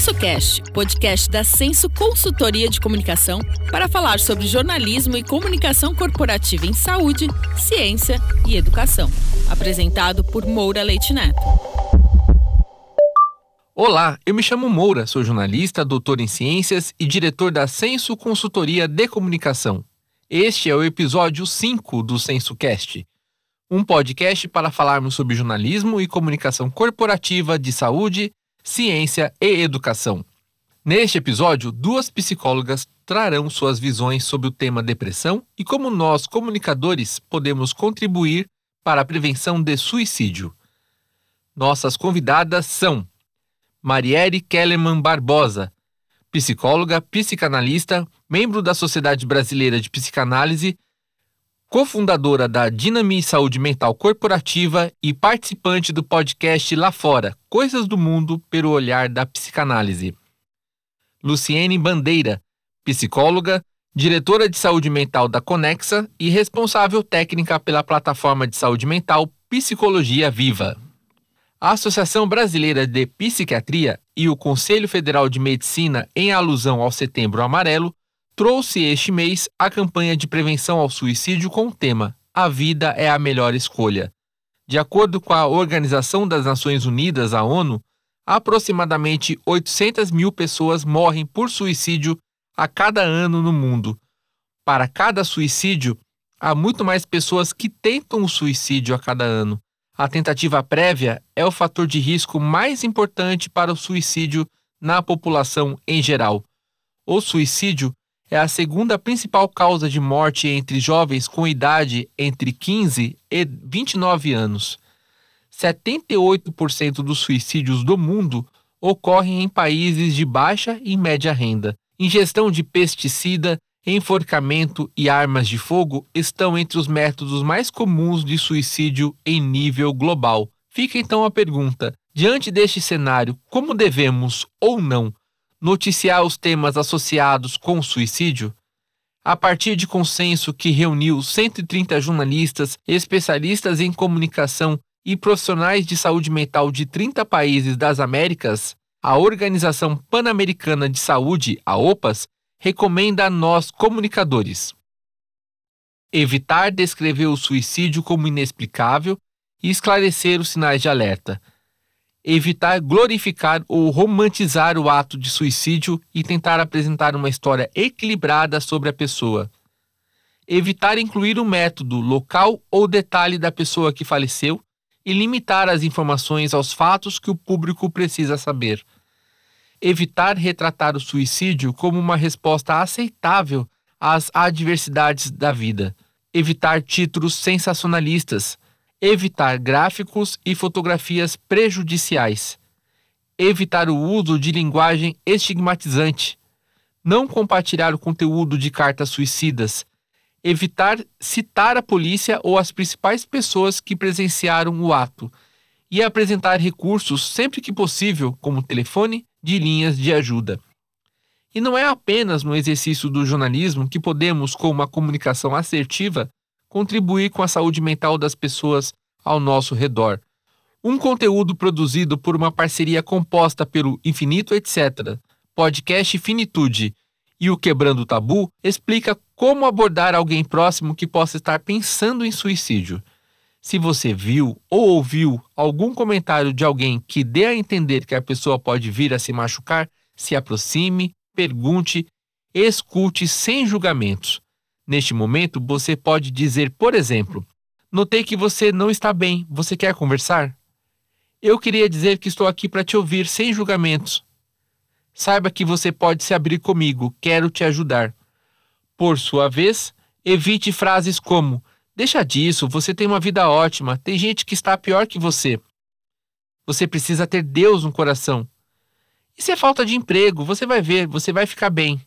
SensoCast, podcast da Senso Consultoria de Comunicação, para falar sobre jornalismo e comunicação corporativa em saúde, ciência e educação. Apresentado por Moura Leite Neto. Olá, eu me chamo Moura, sou jornalista, doutor em ciências e diretor da Senso Consultoria de Comunicação. Este é o episódio 5 do SensoCast, um podcast para falarmos sobre jornalismo e comunicação corporativa de saúde, ciência e educação. Neste episódio, duas psicólogas trarão suas visões sobre o tema depressão e como nós, comunicadores, podemos contribuir para a prevenção de suicídio. Nossas convidadas são Marielle Kellerman Barbosa, psicóloga, psicanalista, membro da Sociedade Brasileira de Psicanálise, cofundadora da Dinami Saúde Mental Corporativa e participante do podcast Lá Fora, Coisas do Mundo pelo Olhar da Psicanálise. Luciene Bandeira, psicóloga, diretora de saúde mental da Conexa e responsável técnica pela plataforma de saúde mental Psicologia Viva. A Associação Brasileira de Psiquiatria e o Conselho Federal de Medicina, em alusão ao Setembro Amarelo, trouxe este mês a campanha de prevenção ao suicídio com o tema A Vida é a Melhor Escolha. De acordo com a Organização das Nações Unidas, a ONU, aproximadamente 800 mil pessoas morrem por suicídio a cada ano no mundo. Para cada suicídio, há muito mais pessoas que tentam o suicídio a cada ano. A tentativa prévia é o fator de risco mais importante para o suicídio na população em geral. O suicídio é a segunda principal causa de morte entre jovens com idade entre 15 e 29 anos. 78% dos suicídios do mundo ocorrem em países de baixa e média renda. Ingestão de pesticida, enforcamento e armas de fogo estão entre os métodos mais comuns de suicídio em nível global. Fica então a pergunta: diante deste cenário, como devemos ou não noticiar os temas associados com o suicídio, a partir de consenso que reuniu 130 jornalistas, especialistas em comunicação e profissionais de saúde mental de 30 países das Américas, a Organização Pan-Americana de Saúde, a OPAS, recomenda a nós, comunicadores, evitar descrever o suicídio como inexplicável e esclarecer os sinais de alerta, evitar glorificar ou romantizar o ato de suicídio e tentar apresentar uma história equilibrada sobre a pessoa. Evitar incluir o método, local ou detalhe da pessoa que faleceu e limitar as informações aos fatos que o público precisa saber. Evitar retratar o suicídio como uma resposta aceitável às adversidades da vida. Evitar títulos sensacionalistas evitar gráficos e fotografias prejudiciais, evitar o uso de linguagem estigmatizante, não compartilhar o conteúdo de cartas suicidas, evitar citar a polícia ou as principais pessoas que presenciaram o ato. E apresentar recursos sempre que possível, como telefone de linhas de ajuda. E não é apenas no exercício do jornalismo que podemos, com uma comunicação assertiva, contribuir com a saúde mental das pessoas ao nosso redor. Um conteúdo produzido por uma parceria composta pelo Infinito Etc., podcast Finitude e o Quebrando o Tabu explica como abordar alguém próximo que possa estar pensando em suicídio. Se você viu ou ouviu algum comentário de alguém que dê a entender que a pessoa pode vir a se machucar, se aproxime, pergunte, escute sem julgamentos. Neste momento, você pode dizer, por exemplo: Notei que você não está bem. Você quer conversar? Eu queria dizer que estou aqui para te ouvir sem julgamentos. Saiba que você pode se abrir comigo. Quero te ajudar. Por sua vez, evite frases como: Deixa disso, você tem uma vida ótima, tem gente que está pior que você. Você precisa ter Deus no coração. Isso é falta de emprego, você vai ver, você vai ficar bem.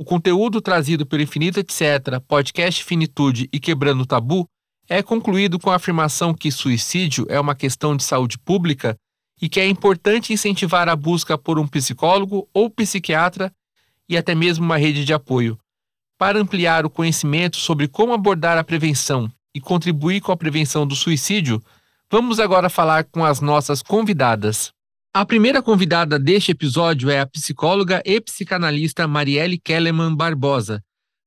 O conteúdo trazido pelo Infinito Etc., podcast Finitude e Quebrando o Tabu é concluído com a afirmação que suicídio é uma questão de saúde pública e que é importante incentivar a busca por um psicólogo ou psiquiatra e até mesmo uma rede de apoio. Para ampliar o conhecimento sobre como abordar a prevenção e contribuir com a prevenção do suicídio, vamos agora falar com as nossas convidadas. A primeira convidada deste episódio é a psicóloga e psicanalista Marielle Kellerman Barbosa.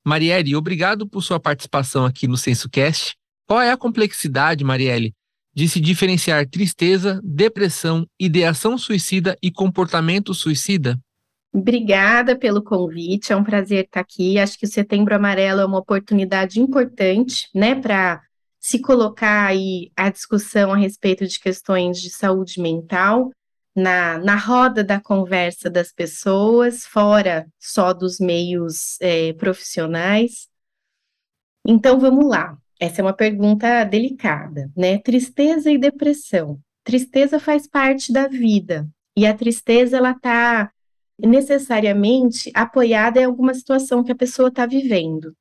Marielle, obrigado por sua participação aqui no SensoCast. Qual é a complexidade, Marielle, de se diferenciar tristeza, depressão, ideação suicida e comportamento suicida? Obrigada pelo convite, é um prazer estar aqui. Acho que o Setembro Amarelo é uma oportunidade importante, né, para se colocar aí a discussão a respeito de questões de saúde mental na, na roda da conversa das pessoas, fora só dos meios é, profissionais. Então, vamos lá. Essa é uma pergunta delicada, né? Tristeza e depressão. Tristeza faz parte da vida e a tristeza ela está necessariamente apoiada em alguma situação que a pessoa está vivendo.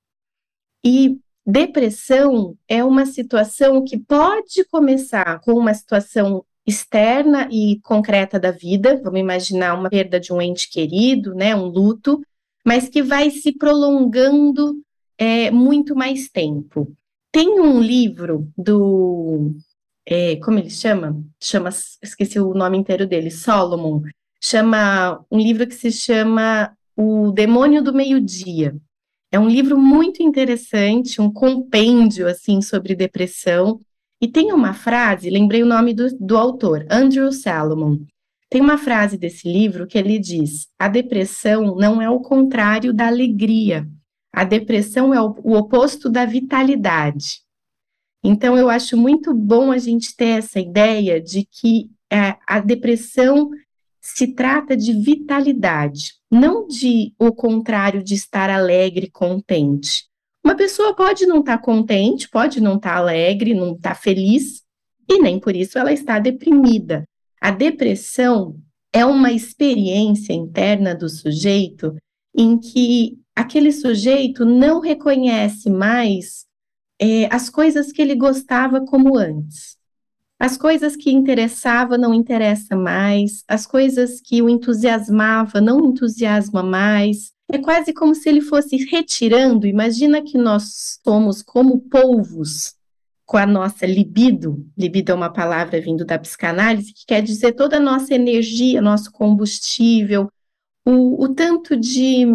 E depressão é uma situação que pode começar com uma situação externa e concreta da vida, vamos imaginar uma perda de um ente querido, né, um luto, mas que vai se prolongando é, muito mais tempo. Tem um livro do, é, como ele chama? Chama, esqueci o nome inteiro dele, Solomon. Chama um livro que se chama O Demônio do Meio-Dia. É um livro muito interessante, um compêndio assim sobre depressão e tem uma frase, lembrei o nome do, do autor, Andrew Salomon. Tem uma frase desse livro que ele diz: a depressão não é o contrário da alegria. A depressão é o, o oposto da vitalidade. Então, eu acho muito bom a gente ter essa ideia de que é, a depressão se trata de vitalidade, não de o contrário de estar alegre, contente. Uma pessoa pode não estar tá contente, pode não estar tá alegre, não estar tá feliz, e nem por isso ela está deprimida. A depressão é uma experiência interna do sujeito em que aquele sujeito não reconhece mais é, as coisas que ele gostava como antes. As coisas que interessava não interessa mais, as coisas que o entusiasmava não entusiasma mais, é quase como se ele fosse retirando. Imagina que nós somos como polvos com a nossa libido. Libido é uma palavra vindo da psicanálise que quer dizer toda a nossa energia, nosso combustível, o, o tanto de.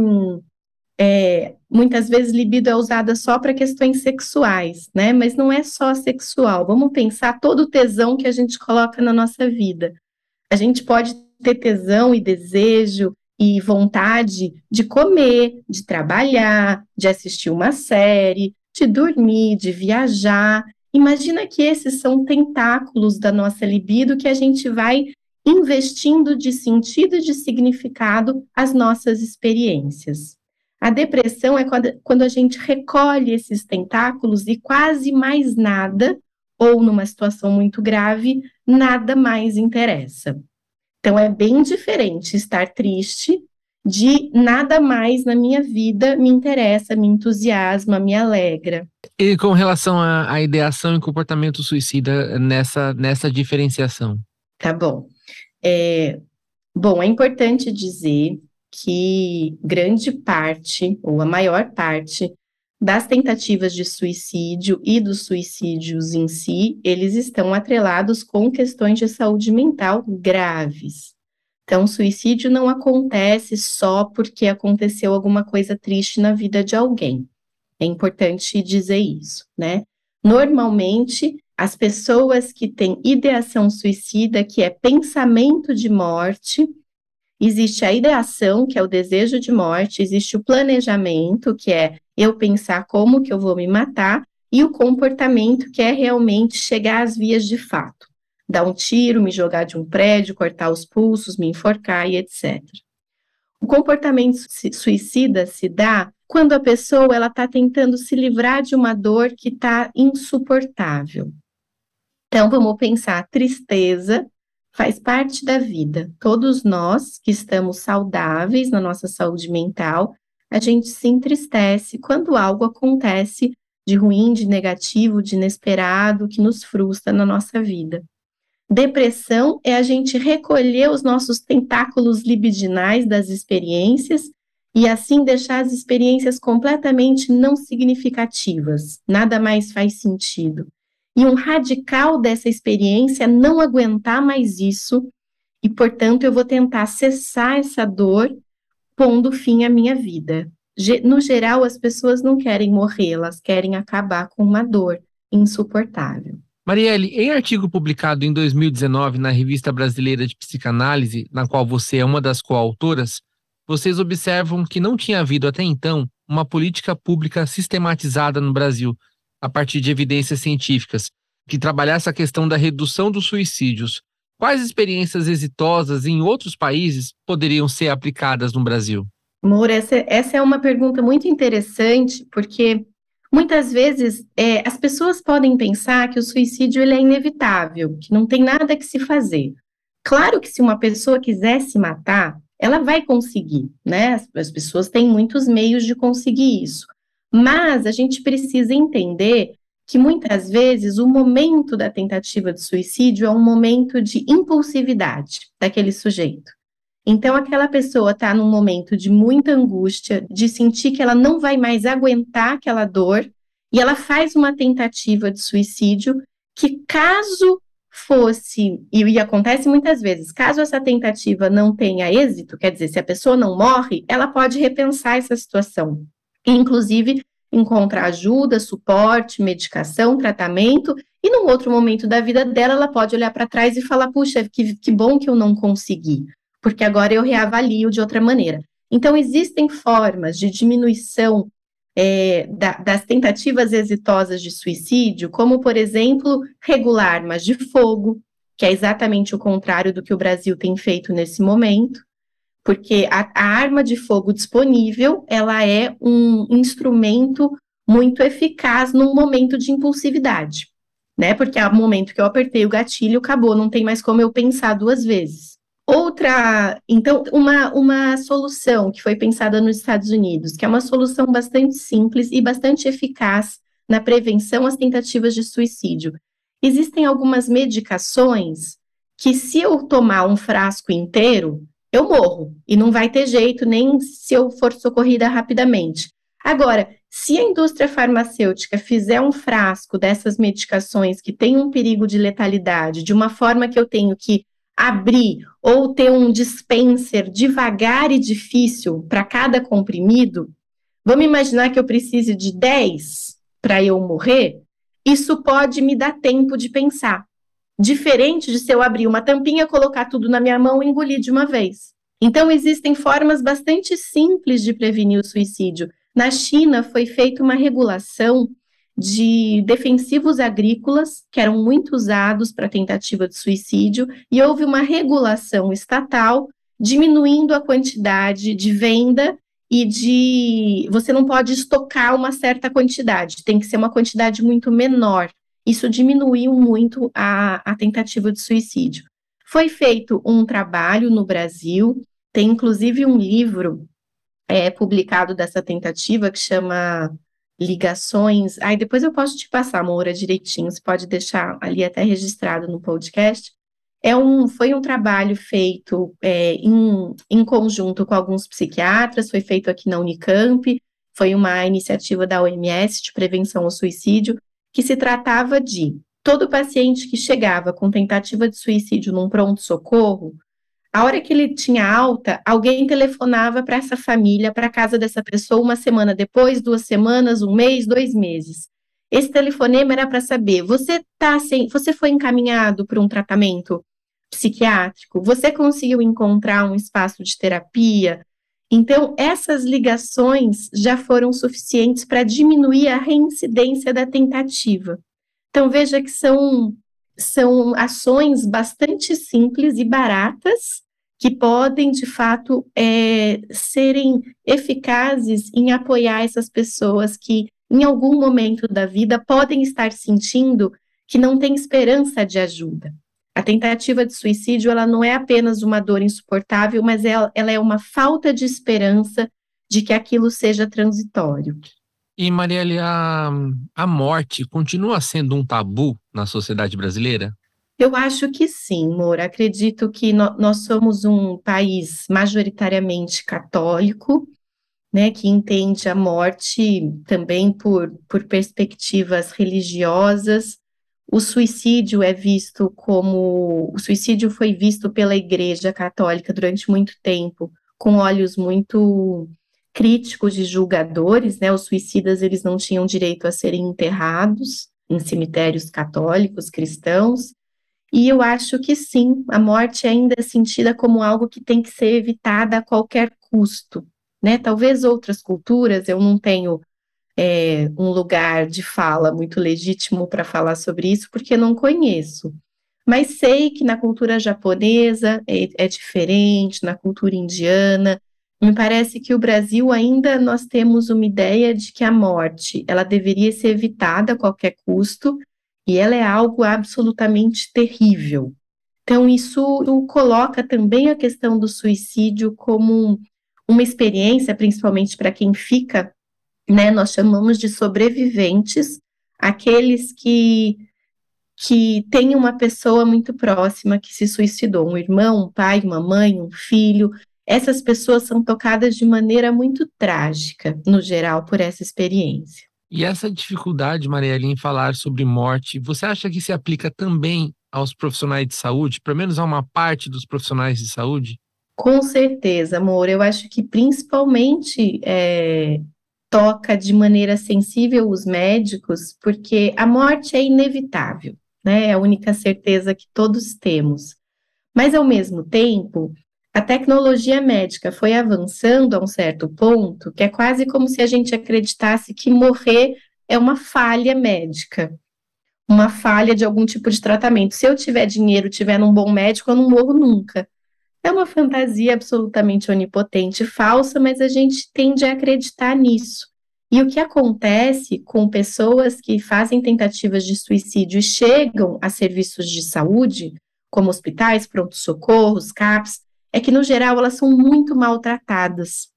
É, muitas vezes libido é usada só para questões sexuais, né? Mas não é só sexual. Vamos pensar todo o tesão que a gente coloca na nossa vida. A gente pode ter tesão e desejo e vontade de comer, de trabalhar, de assistir uma série, de dormir, de viajar. Imagina que esses são tentáculos da nossa libido que a gente vai investindo de sentido e de significado às nossas experiências. A depressão é quando a gente recolhe esses tentáculos e quase mais nada, ou numa situação muito grave, nada mais interessa. Então é bem diferente estar triste de nada mais na minha vida me interessa, me entusiasma, me alegra. E com relação à, ideação e comportamento suicida nessa, nessa diferenciação? Tá bom. É, bom, é importante dizer que grande parte, ou a maior parte, das tentativas de suicídio e dos suicídios em si, eles estão atrelados com questões de saúde mental graves. Então, suicídio não acontece só porque aconteceu alguma coisa triste na vida de alguém. É importante dizer isso, né? Normalmente, as pessoas que têm ideação suicida, que é pensamento de morte, existe a ideação, que é o desejo de morte, existe o planejamento, que é eu pensar como que eu vou me matar, e o comportamento, que é realmente chegar às vias de fato. Dar um tiro, me jogar de um prédio, cortar os pulsos, me enforcar e etc. O comportamento suicida se dá quando a pessoa ela está tentando se livrar de uma dor que está insuportável. Então vamos pensar, tristeza faz parte da vida. Todos nós que estamos saudáveis na nossa saúde mental, a gente se entristece quando algo acontece de ruim, de negativo, de inesperado, que nos frustra na nossa vida. Depressão é a gente recolher os nossos tentáculos libidinais das experiências e assim deixar as experiências completamente não significativas. Nada mais faz sentido. E um radical dessa experiência não aguentar mais isso e, portanto, eu vou tentar cessar essa dor, pondo fim à minha vida. No geral, as pessoas não querem morrer, elas querem acabar com uma dor insuportável. Marielle, em artigo publicado em 2019 na Revista Brasileira de Psicanálise, na qual você é uma das coautoras, vocês observam que não tinha havido até então uma política pública sistematizada no Brasil, a partir de evidências científicas, que trabalhasse a questão da redução dos suicídios. Quais experiências exitosas em outros países poderiam ser aplicadas no Brasil? Moura, essa, essa é uma pergunta muito interessante, porque muitas vezes é, as pessoas podem pensar que o suicídio ele é inevitável, que não tem nada que se fazer. Claro que se uma pessoa quiser se matar, ela vai conseguir, né? As, as pessoas têm muitos meios de conseguir isso. Mas a gente precisa entender que muitas vezes o momento da tentativa de suicídio é um momento de impulsividade daquele sujeito. Então, aquela pessoa está num momento de muita angústia, de sentir que ela não vai mais aguentar aquela dor, e ela faz uma tentativa de suicídio que, caso fosse, e, acontece muitas vezes, caso essa tentativa não tenha êxito, quer dizer, se a pessoa não morre, ela pode repensar essa situação. Inclusive, encontrar ajuda, suporte, medicação, tratamento, e num outro momento da vida dela, ela pode olhar para trás e falar: puxa, que, que bom que eu não consegui porque agora eu reavalio de outra maneira. Então, existem formas de diminuição é, da, das tentativas exitosas de suicídio, como, por exemplo, regular armas de fogo, que é exatamente o contrário do que o Brasil tem feito nesse momento, porque a, a arma de fogo disponível, ela é um instrumento muito eficaz num momento de impulsividade, né? Porque ao momento que eu apertei o gatilho, acabou, não tem mais como eu pensar duas vezes. Outra, então, uma, uma solução que foi pensada nos Estados Unidos, que é uma solução bastante simples e bastante eficaz na prevenção às tentativas de suicídio. Existem algumas medicações que, se eu tomar um frasco inteiro, eu morro e não vai ter jeito nem se eu for socorrida rapidamente. Agora, se a indústria farmacêutica fizer um frasco dessas medicações que tem um perigo de letalidade, de uma forma que eu tenho que abrir ou ter um dispenser devagar e difícil para cada comprimido, vamos imaginar que eu precise de 10 para eu morrer, isso pode me dar tempo de pensar. Diferente de se eu abrir uma tampinha, colocar tudo na minha mão e engolir de uma vez. Então, existem formas bastante simples de prevenir o suicídio. Na China, foi feita uma regulação de defensivos agrícolas, que eram muito usados para tentativa de suicídio, e houve uma regulação estatal diminuindo a quantidade de venda e de. Você não pode estocar uma certa quantidade, tem que ser uma quantidade muito menor. Isso diminuiu muito a, a tentativa de suicídio. Foi feito um trabalho no Brasil, tem inclusive um livro é, publicado dessa tentativa que chama ligações. Aí depois eu posso te passar, Moura, direitinho, você pode deixar ali até registrado no podcast. É um, foi um trabalho feito é, em, em conjunto com alguns psiquiatras, foi feito aqui na Unicamp, foi uma iniciativa da OMS de prevenção ao suicídio, que se tratava de todo paciente que chegava com tentativa de suicídio num pronto-socorro, a hora que ele tinha alta, alguém telefonava para essa família, para a casa dessa pessoa, uma semana depois, duas semanas, um mês, dois meses. Esse telefonema era para saber: você tá sem, você foi encaminhado para um tratamento psiquiátrico? Você conseguiu encontrar um espaço de terapia? Então, essas ligações já foram suficientes para diminuir a reincidência da tentativa. Então, veja que são, são ações bastante simples e baratas, que podem, de fato, é, serem eficazes em apoiar essas pessoas que, em algum momento da vida, podem estar sentindo que não tem esperança de ajuda. A tentativa de suicídio, ela não é apenas uma dor insuportável, mas ela, ela é uma falta de esperança de que aquilo seja transitório. E, Marielle, a, a morte continua sendo um tabu na sociedade brasileira? Eu acho que sim, Moura. Acredito que no, nós somos um país majoritariamente católico, né, que entende a morte também por, por perspectivas religiosas, o suicídio é visto como. O suicídio foi visto pela Igreja Católica durante muito tempo com olhos muito críticos de julgadores, né? Os suicidas eles não tinham direito a serem enterrados em cemitérios católicos, cristãos. E eu acho que sim, a morte ainda é sentida como algo que tem que ser evitada a qualquer custo, né? Talvez outras culturas, eu não tenho é, um lugar de fala muito legítimo para falar sobre isso, porque não conheço. Mas sei que na cultura japonesa é, é diferente, na cultura indiana. Me parece que o Brasil ainda nós temos uma ideia de que a morte ela deveria ser evitada a qualquer custo e ela é algo absolutamente terrível. Então isso coloca também a questão do suicídio como uma experiência, principalmente para quem fica, né? Nós chamamos de sobreviventes, aqueles que que tem uma pessoa muito próxima que se suicidou, um irmão, um pai, uma mãe, um filho. Essas pessoas são tocadas de maneira muito trágica, no geral, por essa experiência. E essa dificuldade, Marielle, em falar sobre morte, você acha que se aplica também aos profissionais de saúde, pelo menos a uma parte dos profissionais de saúde? Com certeza, amor. Eu acho que principalmente é, toca de maneira sensível os médicos, porque a morte é inevitável né? É a única certeza que todos temos. Mas, ao mesmo tempo, a tecnologia médica foi avançando a um certo ponto que é quase como se a gente acreditasse que morrer é uma falha médica, uma falha de algum tipo de tratamento. Se eu tiver dinheiro, tiver num bom médico, eu não morro nunca. É uma fantasia absolutamente onipotente, falsa, mas a gente tende a acreditar nisso. E o que acontece com pessoas que fazem tentativas de suicídio e chegam a serviços de saúde, como hospitais, pronto-socorros, CAPS, é que, no geral, elas são muito maltratadas.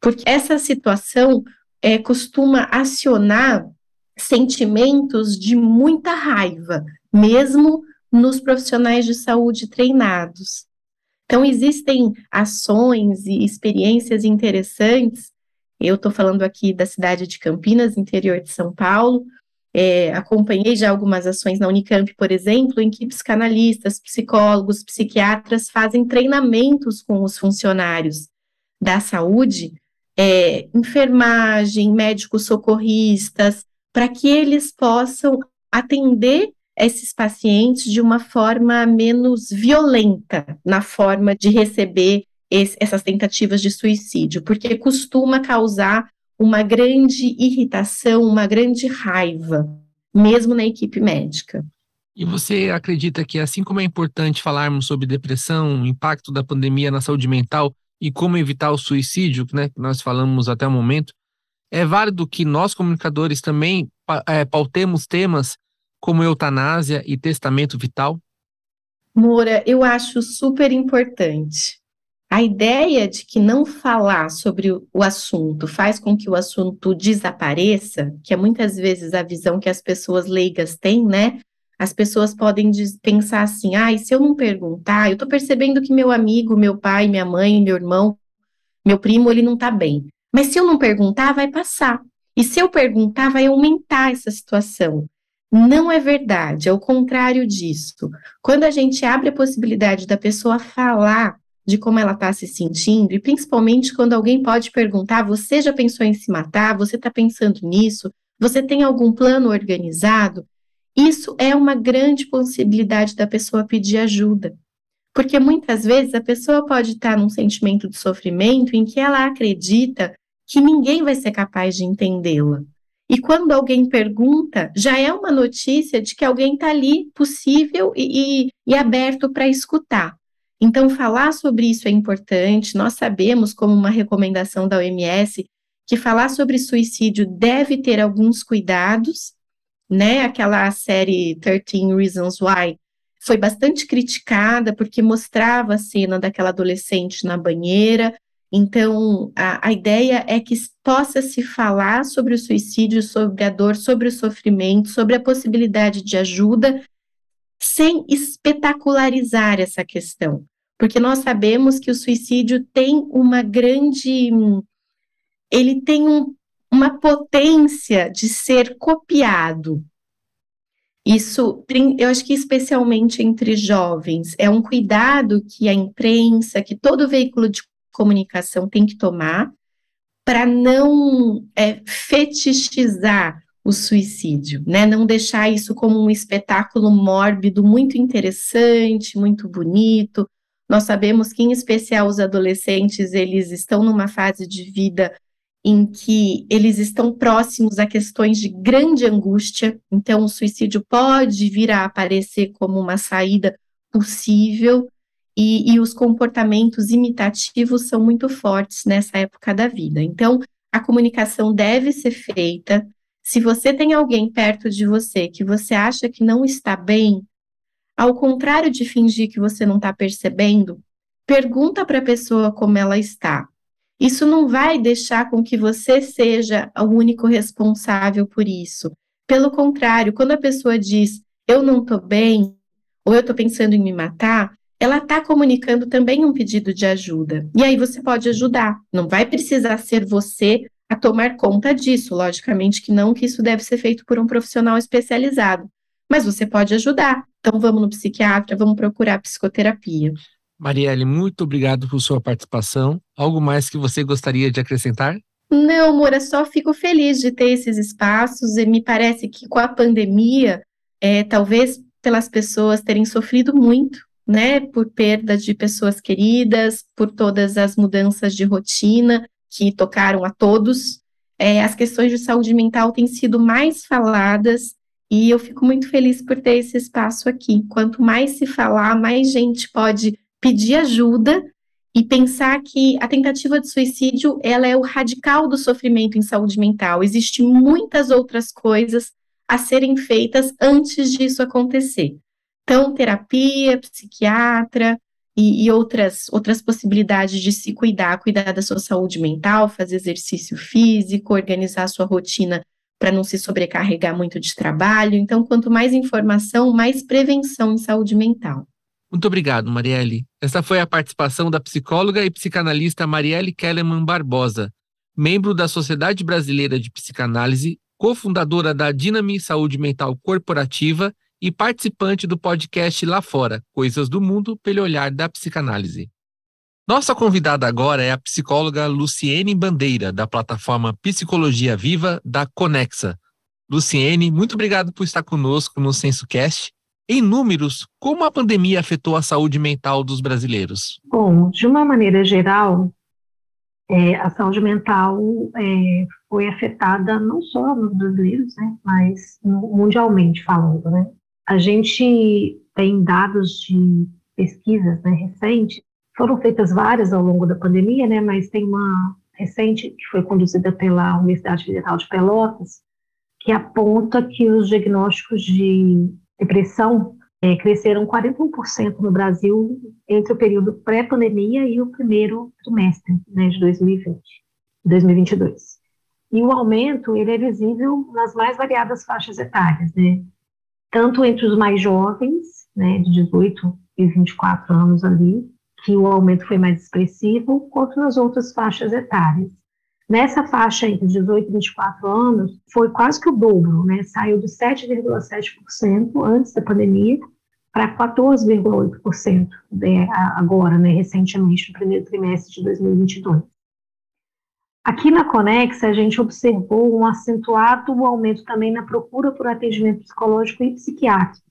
Porque essa situação é, costuma acionar sentimentos de muita raiva, mesmo nos profissionais de saúde treinados. Então, existem ações e experiências interessantes eu estou falando aqui da cidade de Campinas, interior de São Paulo. É, acompanhei já algumas ações na Unicamp, por exemplo, em que psicanalistas, psicólogos, psiquiatras fazem treinamentos com os funcionários da saúde, é, enfermagem, médicos socorristas, para que eles possam atender esses pacientes de uma forma menos violenta na forma de receber esse, essas tentativas de suicídio, porque costuma causar uma grande irritação, uma grande raiva, mesmo na equipe médica. E você acredita que, assim como é importante falarmos sobre depressão, impacto da pandemia na saúde mental e como evitar o suicídio, né, que nós falamos até o momento, é válido que nós, comunicadores, também é, pautemos temas como eutanásia e testamento vital? Moura, eu acho super importante. A ideia de que não falar sobre o assunto faz com que o assunto desapareça, que é muitas vezes a visão que as pessoas leigas têm, né? As pessoas podem pensar assim: ah, e se eu não perguntar, eu estou percebendo que meu amigo, meu pai, minha mãe, meu irmão, meu primo, ele não está bem. Mas se eu não perguntar, vai passar. E se eu perguntar, vai aumentar essa situação. Não é verdade, é o contrário disso. Quando a gente abre a possibilidade da pessoa falar de como ela está se sentindo, e principalmente quando alguém pode perguntar: você já pensou em se matar? Você está pensando nisso? Você tem algum plano organizado? Isso é uma grande possibilidade da pessoa pedir ajuda. Porque muitas vezes a pessoa pode estar num sentimento de sofrimento em que ela acredita que ninguém vai ser capaz de entendê-la. E quando alguém pergunta, já é uma notícia de que alguém está ali possível e, e, e aberto para escutar. Então, falar sobre isso é importante. Nós sabemos, como uma recomendação da OMS, que falar sobre suicídio deve ter alguns cuidados, né? Aquela série 13 Reasons Why foi bastante criticada porque mostrava a cena daquela adolescente na banheira. Então, a, a ideia é que possa se falar sobre o suicídio, sobre a dor, sobre o sofrimento, sobre a possibilidade de ajuda, sem espetacularizar essa questão porque nós sabemos que o suicídio tem uma grande. Ele tem um, uma potência de ser copiado. Isso, eu acho que especialmente entre jovens, é um cuidado que a imprensa, que todo veículo de comunicação tem que tomar para não é, fetichizar o suicídio, né? Não deixar isso como um espetáculo mórbido muito interessante, muito bonito. Nós sabemos que, em especial, os adolescentes, eles estão numa fase de vida em que eles estão próximos a questões de grande angústia, então o suicídio pode vir a aparecer como uma saída possível, e, e, os comportamentos imitativos são muito fortes nessa época da vida. Então, a comunicação deve ser feita. Se você tem alguém perto de você que você acha que não está bem, ao contrário de fingir que você não está percebendo, pergunta para a pessoa como ela está. Isso não vai deixar com que você seja o único responsável por isso. Pelo contrário, quando a pessoa diz eu não estou bem, ou eu estou pensando em me matar, ela está comunicando também um pedido de ajuda. E aí você pode ajudar. Não vai precisar ser você a tomar conta disso. Logicamente que não, que isso deve ser feito por um profissional especializado. Mas você pode ajudar. Então vamos no psiquiatra, vamos procurar psicoterapia. Marielle, muito obrigado por sua participação. Algo mais que você gostaria de acrescentar? Não, Moura, só fico feliz de ter esses espaços e me parece que com a pandemia, é, talvez pelas pessoas terem sofrido muito, né, por perda de pessoas queridas, por todas as mudanças de rotina que tocaram a todos, é, as questões de saúde mental têm sido mais faladas e eu fico muito feliz por ter esse espaço aqui. Quanto mais se falar, mais gente pode pedir ajuda e pensar que a tentativa de suicídio ela é o radical do sofrimento em saúde mental. Existem muitas outras coisas a serem feitas antes disso acontecer. Então, terapia, psiquiatra e, e outras, outras possibilidades de se cuidar, cuidar da sua saúde mental, fazer exercício físico, organizar a sua rotina para não se sobrecarregar muito de trabalho. Então, quanto mais informação, mais prevenção em saúde mental. Muito obrigado, Marielle. Essa foi a participação da psicóloga e psicanalista Marielle Kellerman Barbosa, membro da Sociedade Brasileira de Psicanálise, cofundadora da Dinami Saúde Mental Corporativa e participante do podcast Lá Fora, Coisas do Mundo pelo olhar da psicanálise. Nossa convidada agora é a psicóloga Luciene Bandeira, da plataforma Psicologia Viva da Conexa. Luciene, muito obrigado por estar conosco no SensoCast em números, como a pandemia afetou a saúde mental dos brasileiros? Bom, de uma maneira geral, é, a saúde mental é, foi afetada não só nos brasileiros, né, mas mundialmente falando, né. A gente tem dados de pesquisas né, recentes, foram feitas várias ao longo da pandemia, né, mas tem uma recente que foi conduzida pela Universidade Federal de Pelotas, que aponta que os diagnósticos de depressão é, cresceram 41% no Brasil entre o período pré-pandemia e o primeiro trimestre né, de 2020, 2022. E o aumento ele é visível nas mais variadas faixas etárias, né? Tanto entre os mais jovens, né, de 18 e 24 anos ali, que o aumento foi mais expressivo, quanto nas outras faixas etárias. Nessa faixa entre 18 e 24 anos, foi quase que o dobro, né? Saiu de 7,7% antes da pandemia para 14,8% agora, né, recentemente, no primeiro trimestre de 2022. Aqui na Conexa, a gente observou um acentuado aumento também na procura por atendimento psicológico e psiquiátrico.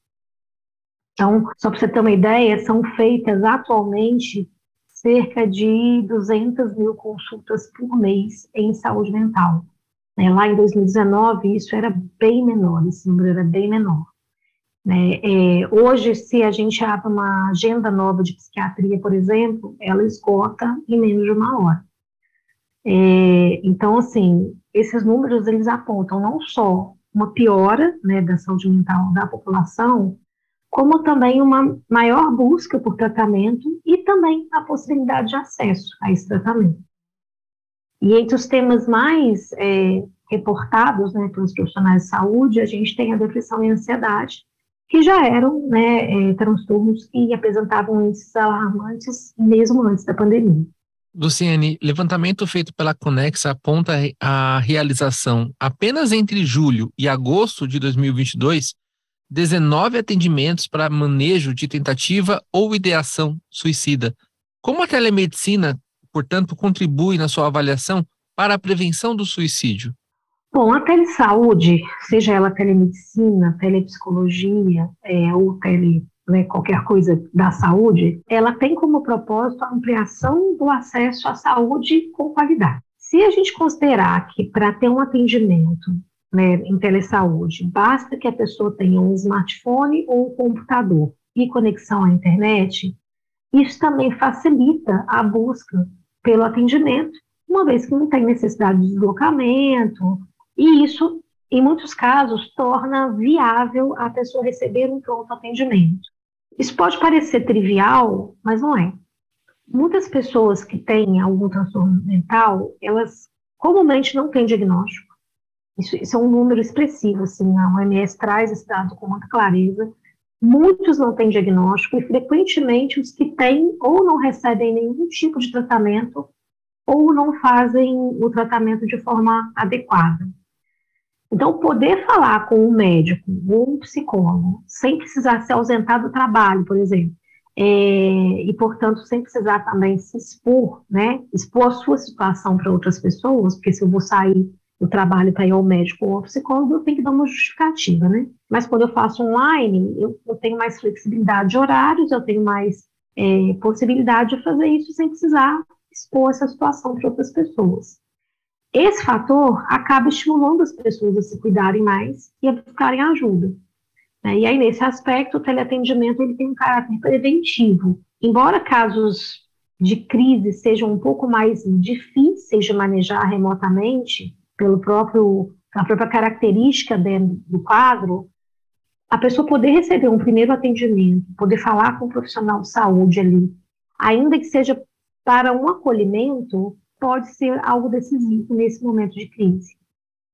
Então, só para você ter uma ideia, são feitas atualmente cerca de 200 mil consultas por mês em saúde mental. Né? Lá em 2019, isso era bem menor, esse número era bem menor. Né? É, hoje, se a gente abre uma agenda nova de psiquiatria, por exemplo, ela esgota em menos de uma hora. É, então, assim, esses números, eles apontam não só uma piora né, da saúde mental da população, como também uma maior busca por tratamento e também a possibilidade de acesso a esse tratamento. E entre os temas mais é, reportados né, pelos profissionais de saúde, a gente tem a depressão e a ansiedade, que já eram né, é, transtornos que apresentavam índices alarmantes mesmo antes da pandemia. Luciane, levantamento feito pela Conexa aponta a realização apenas entre julho e agosto de 2022 19 atendimentos para manejo de tentativa ou ideação suicida. Como a telemedicina, portanto, contribui na sua avaliação para a prevenção do suicídio? Bom, a telesaúde, seja ela telemedicina, telepsicologia é, ou tele, né, qualquer coisa da saúde, ela tem como propósito a ampliação do acesso à saúde com qualidade. Se a gente considerar que para ter um atendimento né, em telesaúde, basta que a pessoa tenha um smartphone ou um computador e conexão à internet, isso também facilita a busca pelo atendimento, uma vez que não tem necessidade de deslocamento, e isso, em muitos casos, torna viável a pessoa receber um pronto atendimento. Isso pode parecer trivial, mas não é. Muitas pessoas que têm algum transtorno mental, elas comumente não têm diagnóstico. Isso, isso é um número expressivo, assim, a OMS traz esse dado com muita clareza. Muitos não têm diagnóstico e, frequentemente, os que têm ou não recebem nenhum tipo de tratamento ou não fazem o tratamento de forma adequada. Então, poder falar com um médico ou um psicólogo sem precisar se ausentar do trabalho, por exemplo, é, e, portanto, sem precisar também se expor, né, expor a sua situação para outras pessoas, porque se eu vou sair do trabalho para ir ao médico ou ao psicólogo, eu tenho que dar uma justificativa, né? Mas quando eu faço online, eu, eu tenho mais flexibilidade de horários, eu tenho mais é, possibilidade de fazer isso sem precisar expor essa situação para outras pessoas. Esse fator acaba estimulando as pessoas a se cuidarem mais e a buscarem ajuda. Né? E aí, nesse aspecto, o teleatendimento ele tem um caráter preventivo. Embora casos de crise sejam um pouco mais difíceis de manejar remotamente, pelo próprio, a própria característica do quadro, a pessoa poder receber um primeiro atendimento, poder falar com um profissional de saúde ali, ainda que seja para um acolhimento, pode ser algo decisivo nesse momento de crise.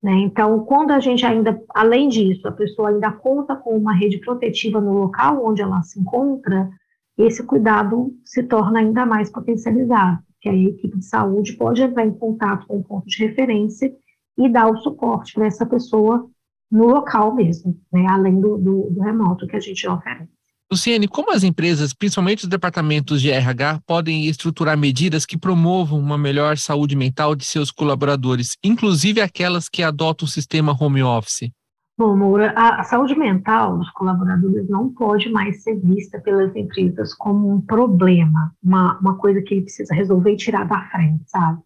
Né? Então, quando a gente ainda, além disso, a pessoa ainda conta com uma rede protetiva no local onde ela se encontra, esse cuidado se torna ainda mais potencializado, que a equipe de saúde pode entrar em contato com o ponto de referência e dar o suporte para essa pessoa no local mesmo, né? além do, do, do remoto que a gente oferece. Luciene, como as empresas, principalmente os departamentos de RH, podem estruturar medidas que promovam uma melhor saúde mental de seus colaboradores, inclusive aquelas que adotam o sistema home office? Bom, Moura, a, a saúde mental dos colaboradores não pode mais ser vista pelas empresas como um problema, uma, uma coisa que ele precisa resolver e tirar da frente, sabe?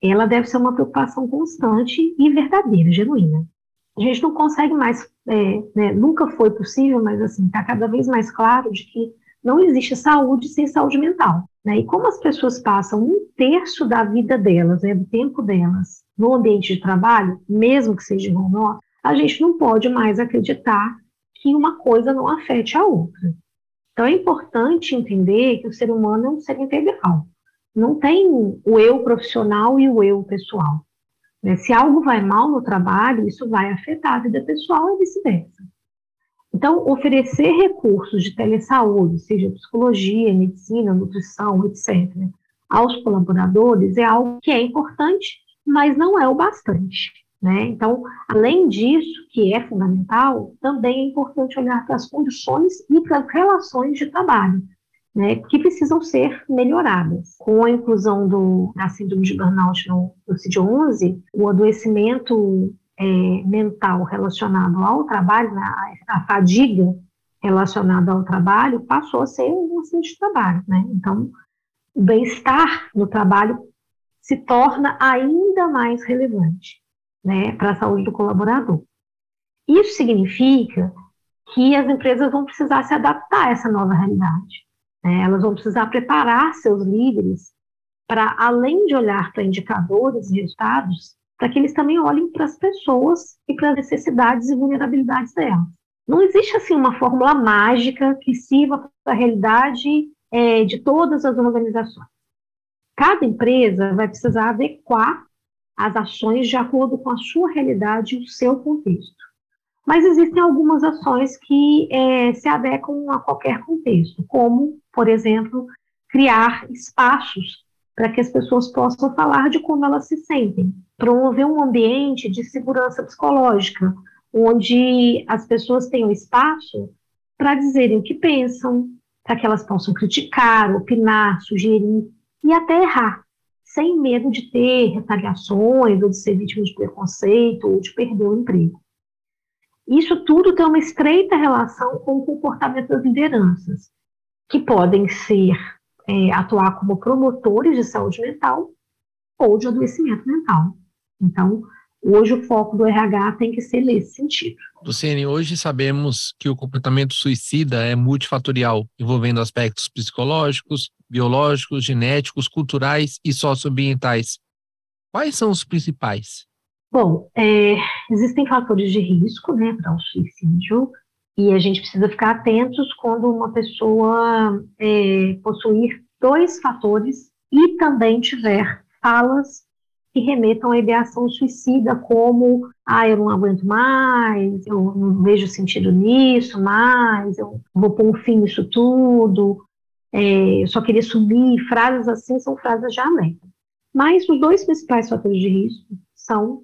Ela deve ser uma preocupação constante e verdadeira, genuína a gente não consegue mais, é, né, nunca foi possível, mas assim, está cada vez mais claro de que não existe saúde sem saúde mental. Né? E como as pessoas passam um terço da vida delas, né, do tempo delas, no ambiente de trabalho, mesmo que seja home office, a gente não pode mais acreditar que uma coisa não afete a outra. Então é importante entender que o ser humano é um ser integral. Não tem o eu profissional e o eu pessoal. Né? Se algo vai mal no trabalho, isso vai afetar a vida pessoal e vice-versa. Então, oferecer recursos de telesaúde, seja psicologia, medicina, nutrição, etc., aos colaboradores é algo que é importante, mas não é o bastante. Né? Então, além disso, que é fundamental, também é importante olhar para as condições e para as relações de trabalho né, que precisam ser melhoradas. Com a inclusão do, da síndrome de burnout no, no CID-11, o adoecimento é, mental relacionado ao trabalho, né, a, a, fadiga relacionada ao trabalho, passou a ser um acidente de trabalho. Né? Então, o bem-estar no trabalho se torna ainda mais relevante né, para a saúde do colaborador. Isso significa que as empresas vão precisar se adaptar a essa nova realidade. Né? Elas vão precisar preparar seus líderes para, além de olhar para indicadores e resultados, para que eles também olhem para as pessoas e para as necessidades e vulnerabilidades delas. Não existe assim uma fórmula mágica que sirva para a realidade é, de todas as organizações. Cada empresa vai precisar adequar as ações de acordo com a sua realidade e o seu contexto. Mas existem algumas ações que é, se adequam a qualquer contexto, como, por exemplo, criar espaços para que as pessoas possam falar de como elas se sentem, promover um ambiente de segurança psicológica, onde as pessoas tenham espaço para dizerem o que pensam, para que elas possam criticar, opinar, sugerir e até errar, sem medo de ter retaliações ou de ser vítima de preconceito ou de perder o emprego. Isso tudo tem uma estreita relação com o comportamento das lideranças, que podem ser é, atuar como promotores de saúde mental ou de adoecimento mental. Então, hoje o foco do RH tem que ser nesse sentido. Luciene, hoje sabemos que o comportamento suicida é multifatorial, envolvendo aspectos psicológicos, biológicos, genéticos, culturais e socioambientais. Quais são os principais? Bom, é, existem fatores de risco né, para o suicídio e a gente precisa ficar atentos quando uma pessoa é, possuir dois fatores e também tiver falas que remetam à ideação suicida, como, ah, eu não aguento mais, eu não vejo sentido nisso mais, eu vou pôr um fim nisso tudo, é, eu só queria subir, frases assim são frases de alerta. Mas os dois principais fatores de risco são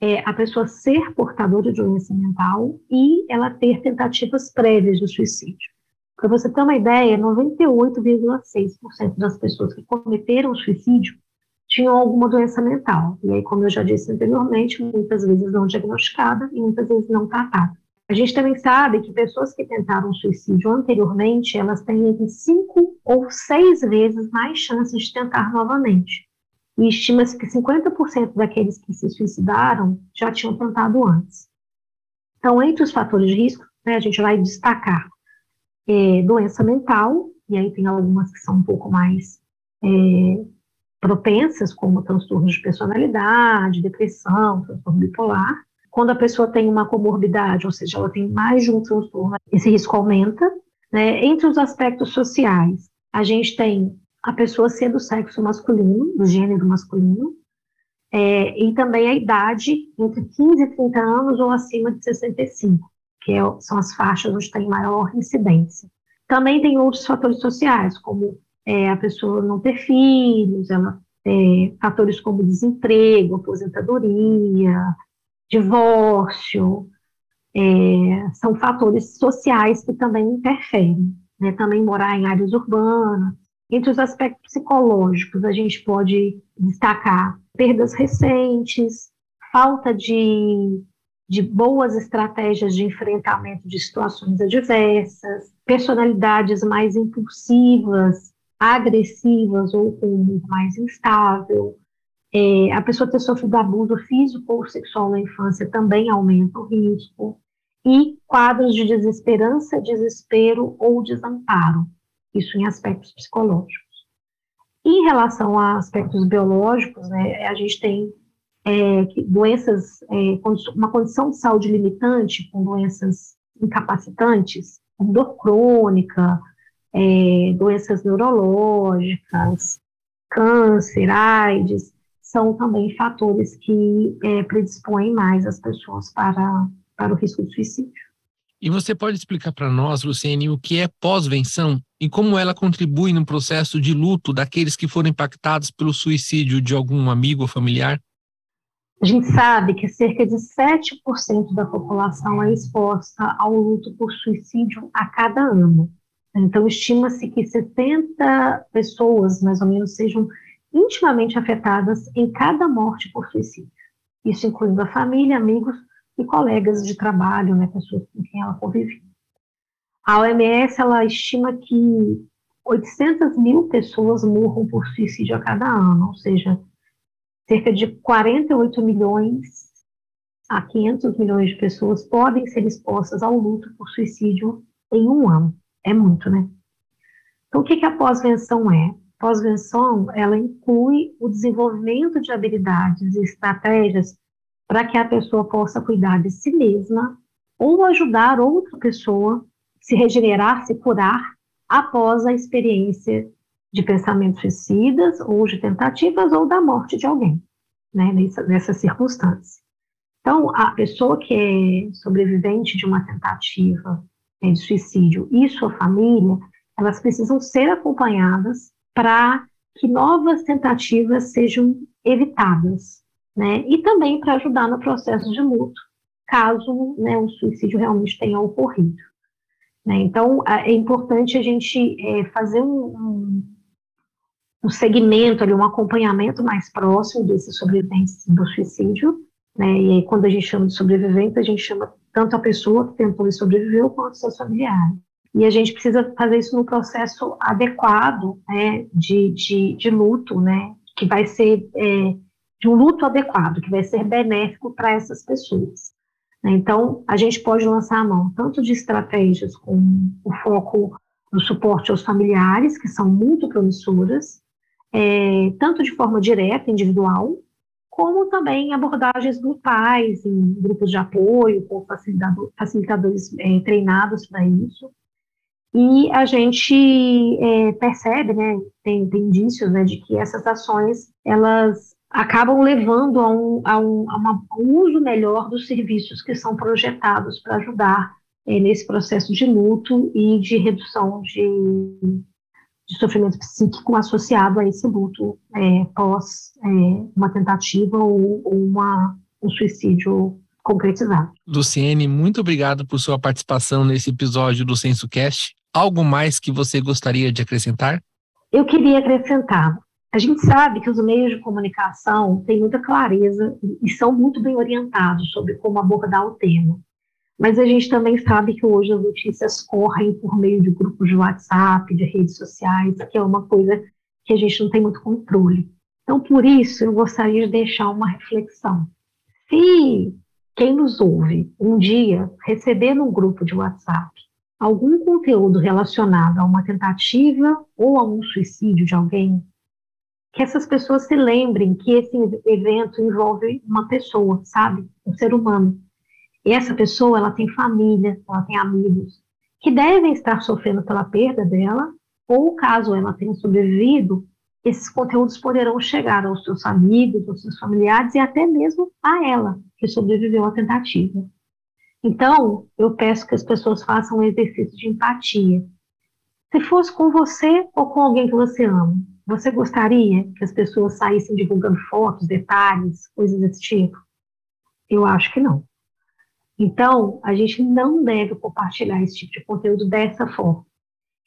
é, a pessoa ser portadora de doença mental e ela ter tentativas prévias de suicídio. Para você ter uma ideia, 98,6% das pessoas que cometeram suicídio tinham alguma doença mental. E aí, como eu já disse anteriormente, muitas vezes não diagnosticada e muitas vezes não tratada. A gente também sabe que pessoas que tentaram suicídio anteriormente, elas têm entre 5 ou 6 vezes mais chances de tentar novamente e estima-se que 50% daqueles que se suicidaram já tinham tentado antes. Então, entre os fatores de risco, né, a gente vai destacar é, doença mental, e aí tem algumas que são um pouco mais é, propensas, como transtornos de personalidade, depressão, transtorno bipolar. Quando a pessoa tem uma comorbidade, ou seja, ela tem mais de um transtorno, esse risco aumenta. Né? Entre os aspectos sociais, a gente tem a pessoa ser do sexo masculino, do gênero masculino, é, e também a idade entre 15 e 30 anos ou acima de 65, que é, são as faixas onde tem maior incidência. Também tem outros fatores sociais, como é, a pessoa não ter filhos, ela, fatores como desemprego, aposentadoria, divórcio, é, são fatores sociais que também interferem. Né? Também morar em áreas urbanas, entre os aspectos psicológicos, a gente pode destacar perdas recentes, falta de, de boas estratégias de enfrentamento de situações adversas, personalidades mais impulsivas, agressivas ou com humor mais instável. É, a pessoa ter sofrido abuso físico ou sexual na infância também aumenta o risco. E quadros de desesperança, desespero ou desamparo isso em aspectos psicológicos. Em relação a aspectos biológicos, né, a gente tem é, doenças, é, uma condição de saúde limitante, com doenças incapacitantes, como dor crônica, é, doenças neurológicas, câncer, AIDS, são também fatores que é, predispõem mais as pessoas para, para o risco de suicídio. E você pode explicar para nós, Luciene, o que é pós-venção e como ela contribui no processo de luto daqueles que foram impactados pelo suicídio de algum amigo ou familiar? A gente sabe que cerca de 7% da população é exposta ao luto por suicídio a cada ano. Então, estima-se que 70 pessoas, mais ou menos, sejam intimamente afetadas em cada morte por suicídio. Isso incluindo a família, amigos e colegas de trabalho, né, pessoas com quem ela convive. A OMS ela estima que 800 mil pessoas morram por suicídio a cada ano, ou seja, cerca de 48 milhões a 500 milhões de pessoas podem ser expostas ao luto por suicídio em um ano. É muito, né? Então, o que, que a pós-venção é? Pós-venção, ela inclui o desenvolvimento de habilidades e estratégias para que a pessoa possa cuidar de si mesma ou ajudar outra pessoa se regenerar, se curar após a experiência de pensamentos suicidas ou de tentativas ou da morte de alguém, né, nessa, nessa circunstância. Então, a pessoa que é sobrevivente de uma tentativa né, de suicídio e sua família, elas precisam ser acompanhadas para que novas tentativas sejam evitadas, né? E também para ajudar no processo de luto, caso né, o suicídio realmente tenha ocorrido. Né? Então, é importante a gente é, fazer um, um, segmento, ali, um acompanhamento mais próximo desses sobreviventes do suicídio, né? e aí, quando a gente chama de sobrevivente, a gente chama tanto a pessoa que tentou e sobreviveu, quanto seus familiares. E a gente precisa fazer isso no processo adequado né, de, de, de luto, né, que vai ser é, de um luto adequado, que vai ser benéfico para essas pessoas. Então, a gente pode lançar a mão tanto de estratégias com o foco no suporte aos familiares, que são muito promissoras, é, tanto de forma direta, individual, como também abordagens grupais, em grupos de apoio, com facilitador, facilitadores é, treinados para isso. E a gente é, percebe, né, tem, tem indícios né, de que essas ações, elas acabam levando a um, a um, a uma, a um uso melhor dos serviços que são projetados para ajudar é, nesse processo de luto e de redução de, de sofrimento psíquico associado a esse luto é, pós é, uma tentativa ou, ou uma, um suicídio concretizado. Luciene, muito obrigado por sua participação nesse episódio do SensoCast. Algo mais que você gostaria de acrescentar? Eu queria acrescentar a gente sabe que os meios de comunicação têm muita clareza e são muito bem orientados sobre como abordar o tema. Mas a gente também sabe que hoje as notícias correm por meio de grupos de WhatsApp, de redes sociais, que é uma coisa que a gente não tem muito controle. Então, por isso, eu gostaria de deixar uma reflexão. Se quem nos ouve um dia receber num grupo de WhatsApp algum conteúdo relacionado a uma tentativa ou a um suicídio de alguém, que essas pessoas se lembrem que esse evento envolve uma pessoa, sabe? Um ser humano. E essa pessoa, ela tem família, ela tem amigos, que devem estar sofrendo pela perda dela, ou caso ela tenha sobrevivido, esses conteúdos poderão chegar aos seus amigos, aos seus familiares e até mesmo a ela, que sobreviveu à tentativa. Então, eu peço que as pessoas façam um exercício de empatia. Se fosse com você ou com alguém que você ama, você gostaria que as pessoas saíssem divulgando fotos, detalhes, coisas desse tipo? Eu acho que não. Então, a gente não deve compartilhar esse tipo de conteúdo dessa forma.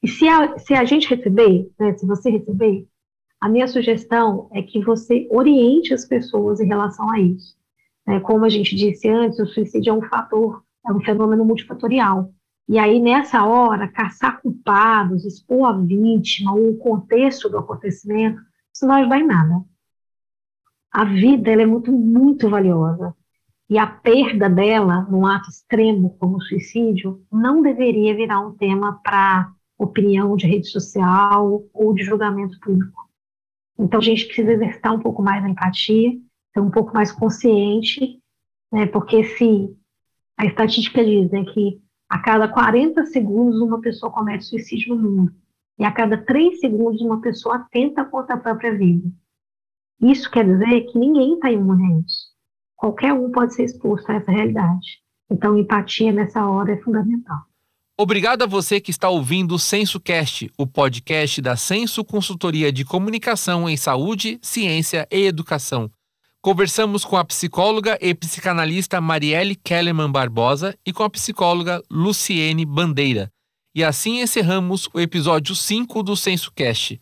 E se a, se a gente receber, né, se você receber, a minha sugestão é que você oriente as pessoas em relação a isso. Né? Como a gente disse antes, o suicídio é um fator, é um fenômeno multifatorial. E aí, nessa hora, caçar culpados, expor a vítima ou o contexto do acontecimento, isso não vai em nada. A vida é muito, muito valiosa. E a perda dela, num ato extremo como o suicídio, não deveria virar um tema para opinião de rede social ou de julgamento público. Então, a gente precisa exercitar um pouco mais a empatia, ser um pouco mais consciente, né, porque se a estatística diz né, que a cada 40 segundos, uma pessoa comete suicídio no mundo. E a cada 3 segundos, uma pessoa atenta contra a própria vida. Isso quer dizer que ninguém está imune a isso. Qualquer um pode ser exposto a essa realidade. Então, empatia nessa hora é fundamental. Obrigado a você que está ouvindo o SensoCast, o podcast da Senso Consultoria de Comunicação em Saúde, Ciência e Educação. Conversamos com a psicóloga e psicanalista Marielle Kellerman Barbosa e com a psicóloga Luciene Bandeira. E assim encerramos o episódio 5 do SensoCast.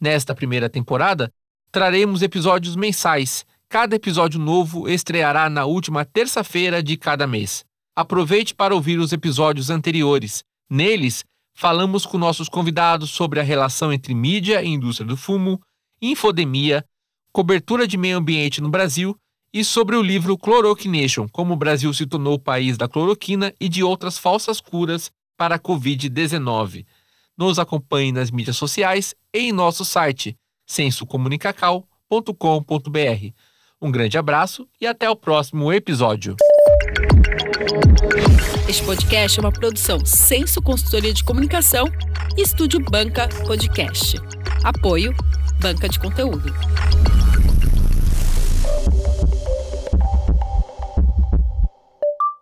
Nesta primeira temporada, traremos episódios mensais. Cada episódio novo estreará na última terça-feira de cada mês. Aproveite para ouvir os episódios anteriores. Neles, falamos com nossos convidados sobre a relação entre mídia e indústria do fumo, infodemia, cobertura de meio ambiente no Brasil e sobre o livro Chloroquination, como o Brasil se tornou o país da cloroquina e de outras falsas curas para a Covid-19. Nos acompanhe nas mídias sociais e em nosso site sensocomunicacal.com.br. Um grande abraço e até o próximo episódio. Este podcast é uma produção Senso Consultoria de Comunicação e Estúdio Banca Podcast. Apoio Banca de Conteúdo.